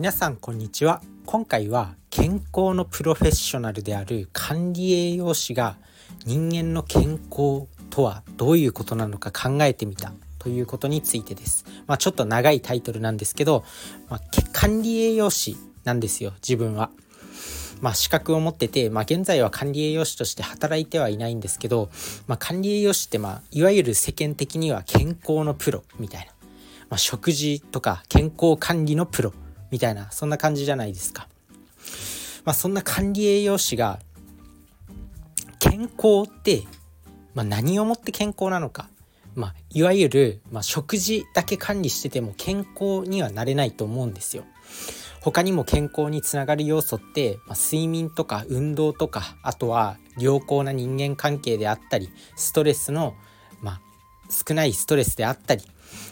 皆さんこんにちは今回は健康のプロフェッショナルである管理栄養士が人間の健康とはどういうことなのか考えてみたということについてです。まあ、ちょっと長いタイトルなんですけど、まあ、管理栄養士なんですよ自分は。まあ、資格を持ってて、まあ、現在は管理栄養士として働いてはいないんですけど、まあ、管理栄養士って、まあ、いわゆる世間的には健康のプロみたいな、まあ、食事とか健康管理のプロみたいなそんな感じじゃないですか。まあ、そんな管理栄養士が健康って、まあ、何をもって健康なのか、まあ、いわゆる、まあ、食事だけ管理してても健康にはなれないと思うんですよ。他にも健康につながる要素って、まあ、睡眠とか運動とかあとは良好な人間関係であったりストレスの、少ないストレスであったり、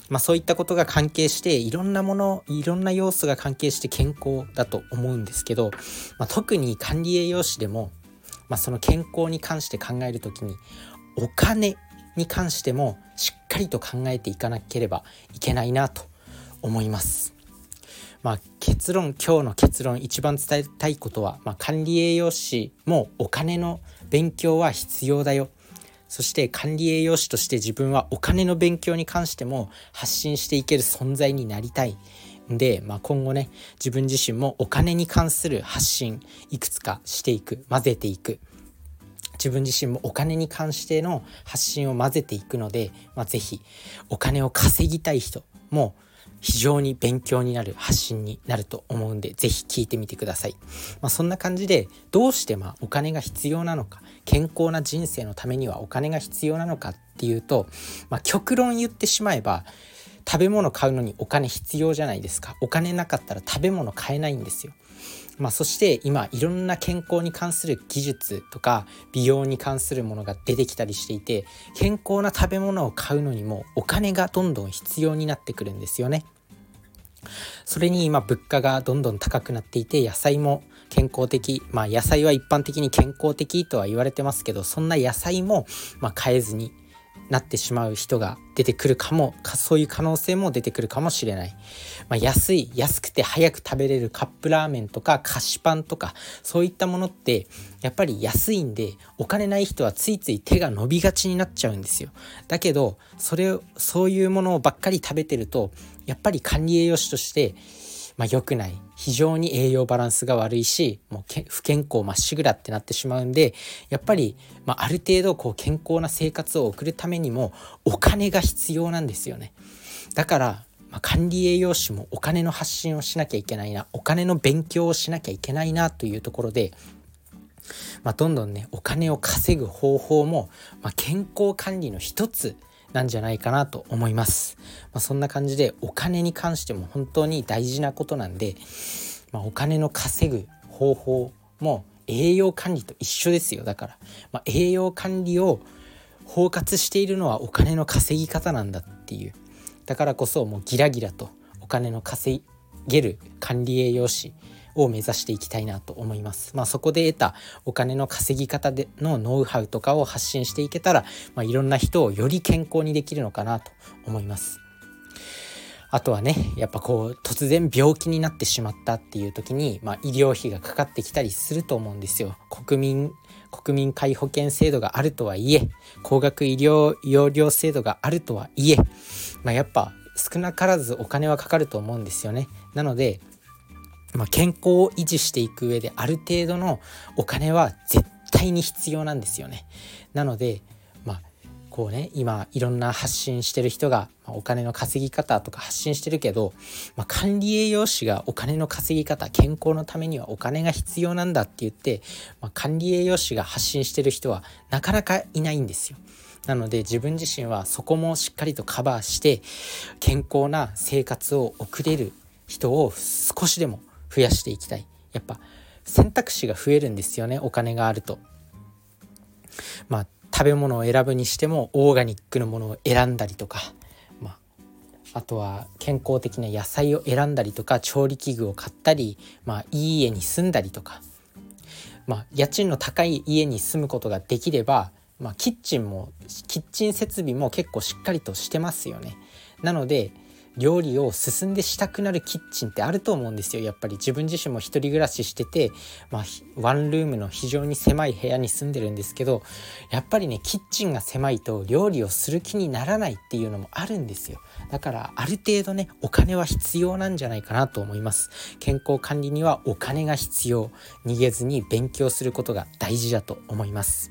まあ、そういったことが関係していろんなものいろんな要素が関係して健康だと思うんですけど、まあ、特に管理栄養士でも、まあ、その健康に関して考える時にお金に関してもしっかりと考えていかなければいけないなと思います。まあ、結論今日の結論一番伝えたいことは、まあ、管理栄養士もお金の勉強は必要だよそして管理栄養士として自分はお金の勉強に関しても発信していける存在になりたい。んで、まあ、今後ね自分自身もお金に関する発信いくつかしていく混ぜていく。自分自身もお金に関しての発信を混ぜていくので、まあ、是非お金を稼ぎたい人も非常に勉強になる発信になると思うんで是非聞いてみてください。まあ、そんな感じでどうしてまお金が必要なのか健康な人生のためにはお金が必要なのかっていうと、まあ、極論言ってしまえば食べ物買うのにお金必要じゃないですかお金なかったら食べ物買えないんですよ。まあ、そして今いろんな健康に関する技術とか美容に関するものが出てきたりしていて健康な食べ物を買うのにもお金がどんどん必要になってくるんですよね。それに今物価がどんどん高くなっていて野菜も健康的まあ野菜は一般的に健康的とは言われてますけどそんな野菜もまあ買えずになってしまう人が出てくるかもそういう可能性も出てくるかもしれない、まあ、安い安くて早く食べれるカップラーメンとか菓子パンとかそういったものってやっぱり安いんでお金ない人はついつい手が伸びがちになっちゃうんですよ。だけどそれそういうものばっかり食べてるとやっぱり管理栄養士としてまあ、良くない。非常に栄養バランスが悪いしもう不健康まっしぐらってなってしまうんでやっぱり、まあ、ある程度こう健康な生活を送るためにもお金が必要なんですよね。だから、まあ、管理栄養士もお金の発信をしなきゃいけないなお金の勉強をしなきゃいけないなというところでまあ、どんどんねお金を稼ぐ方法も、まあ、健康管理の一つなんじゃないかなと思います。まあ、そんな感じでお金に関しても本当に大事なことなんで、まあ、お金の稼ぐ方法も栄養管理と一緒ですよだから、まあ、栄養管理を包括しているのはお金の稼ぎ方なんだっていうだからこそもうギラギラとお金の稼げる管理栄養士を目指していきたいなと思います。まあ、そこで得たお金の稼ぎ方でのノウハウとかを発信していけたら、まあ、いろんな人をより健康にできるのかなと思います。あとはねやっぱこう突然病気になってしまったっていう時に、まあ、医療費がかかってきたりすると思うんですよ。国民国民皆保険制度があるとはいえ高額医療用料制度があるとはいえ、まあ、やっぱ少なからずお金はかかると思うんですよね。なのでまあ、健康を維持していく上である程度のお金は絶対に必要なんですよね。なのでまこうね今いろんな発信してる人がまお金の稼ぎ方とか発信してるけど、まあ、管理栄養士がお金の稼ぎ方健康のためにはお金が必要なんだって言って、まあ、管理栄養士が発信してる人はなかなかいないんですよ。なので自分自身はそこもしっかりとカバーして健康な生活を送れる人を少しでも増やしていきたい。やっぱ選択肢が増えるんですよね。お金があると。まあ食べ物を選ぶにしてもオーガニックのものを選んだりとか、まあ、あとは健康的な野菜を選んだりとか調理器具を買ったり、まあ、いい家に住んだりとか、まあ、家賃の高い家に住むことができれば、まあ、キッチンもキッチン設備も結構しっかりとしてますよね。なので料理を進んでしたくなるキッチンってあると思うんですよ。やっぱり自分自身も一人暮らししてて、まあ、ワンルームの非常に狭い部屋に住んでるんですけどやっぱりねキッチンが狭いと料理をする気にならないっていうのもあるんですよ。だからある程度ねお金は必要なんじゃないかなと思います。健康管理にはお金が必要。逃げずに勉強することが大事だと思います。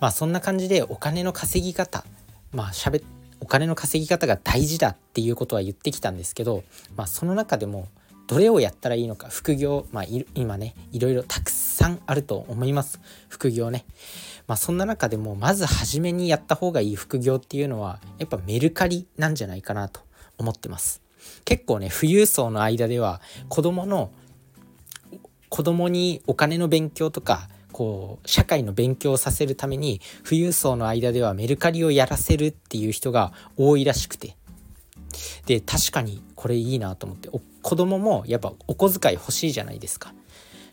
まあそんな感じでお金の稼ぎ方まあ喋お金の稼ぎ方が大事だっていうことは言ってきたんですけど、まあ、その中でもどれをやったらいいのか副業、まあ、今ねいろいろたくさんあると思います副業ね。まあ、そんな中でもまず初めにやった方がいい副業っていうのはやっぱメルカリなんじゃないかなと思ってます。結構ね富裕層の間では子供の子供にお金の勉強とかこう社会の勉強をさせるために富裕層の間ではメルカリをやらせるっていう人が多いらしくて。で確かにこれいいなと思って子供もやっぱお小遣い欲しいじゃないですか。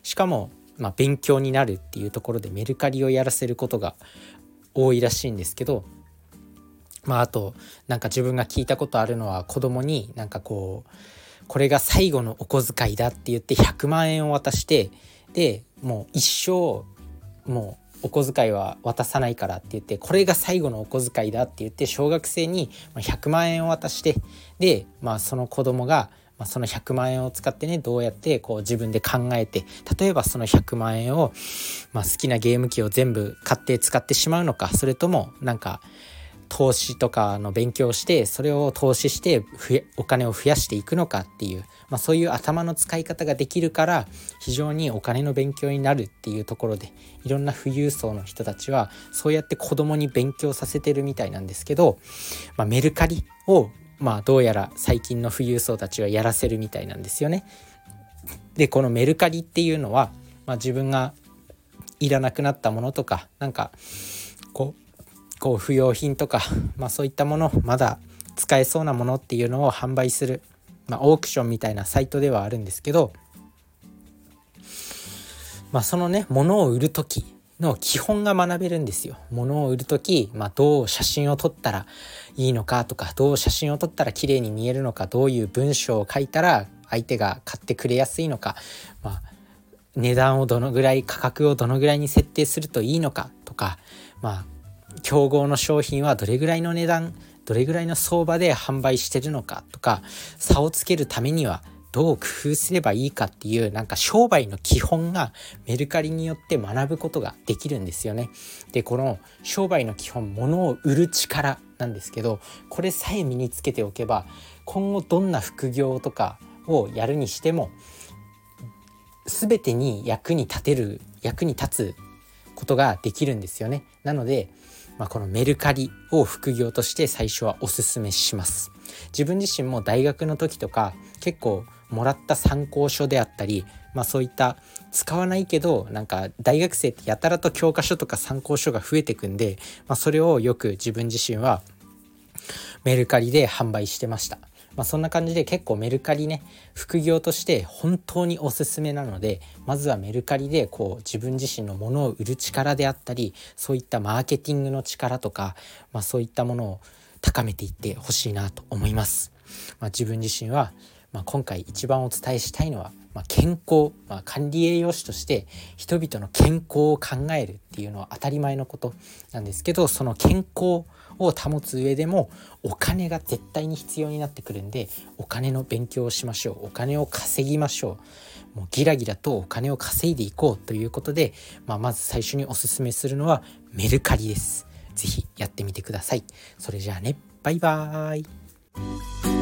しかも、まあ、勉強になるっていうところでメルカリをやらせることが多いらしいんですけどまああとなんか自分が聞いたことあるのは子供になんかこうこれが最後のお小遣いだって言って100万円を渡してでもう一生もうお小遣いは渡さないからって言ってこれが最後のお小遣いだって言って小学生に100万円を渡してで、まあ、その子供がその100万円を使ってねどうやってこう自分で考えて例えばその100万円を、まあ、好きなゲーム機を全部買って使ってしまうのかそれともなんか投資とかの勉強をしてそれを投資してお金を増やしていくのかっていう、まあ、そういう頭の使い方ができるから非常にお金の勉強になるっていうところでいろんな富裕層の人たちはそうやって子供に勉強させてるみたいなんですけど、まあ、メルカリをまあどうやら最近の富裕層たちはやらせるみたいなんですよね。でこのメルカリっていうのは、まあ、自分がいらなくなったものとかなんかこうこう不用品とか、まあ、そういったものまだ使えそうなものっていうのを販売する、まあ、オークションみたいなサイトではあるんですけど、まあ、そのね物を売る時の基本が学べるんですよ。物を売る時、まあ、どう写真を撮ったらいいのかとかどう写真を撮ったら綺麗に見えるのかどういう文章を書いたら相手が買ってくれやすいのか、まあ、値段をどのぐらい価格をどのぐらいに設定するといいのかとか、まあ、競合の商品はどれぐらいの値段どれぐらいの相場で販売してるのかとか差をつけるためにはどう工夫すればいいかっていうなんか商売の基本がメルカリによって学ぶことができるんですよね。でこの商売の基本物を売る力なんですけどこれさえ身につけておけば今後どんな副業とかをやるにしても全てに役に立てる役に立つことができるんですよね。なのでまあ、このメルカリを副業として最初はおすすめします。自分自身も大学の時とか結構もらった参考書であったり、まあ、そういった使わないけどなんか大学生ってやたらと教科書とか参考書が増えてくんで、まあ、それをよく自分自身はメルカリで販売してました。まあ、そんな感じで結構メルカリね副業として本当におすすめなのでまずはメルカリでこう自分自身のものを売る力であったりそういったマーケティングの力とか、まあ、そういったものを高めていってほしいなと思います。まあ、自分自身は、まあ、今回一番お伝えしたいのは、まあ、健康、まあ、管理栄養士として人々の健康を考えるっていうのは当たり前のことなんですけどその健康を保つ上でもお金が絶対に必要になってくるんでお金の勉強をしましょうお金を稼ぎましょうもうギラギラとお金を稼いでいこうということで、まあ、まず最初におすすめするのはメルカリです。是非やってみてください。それじゃあねバイバーイ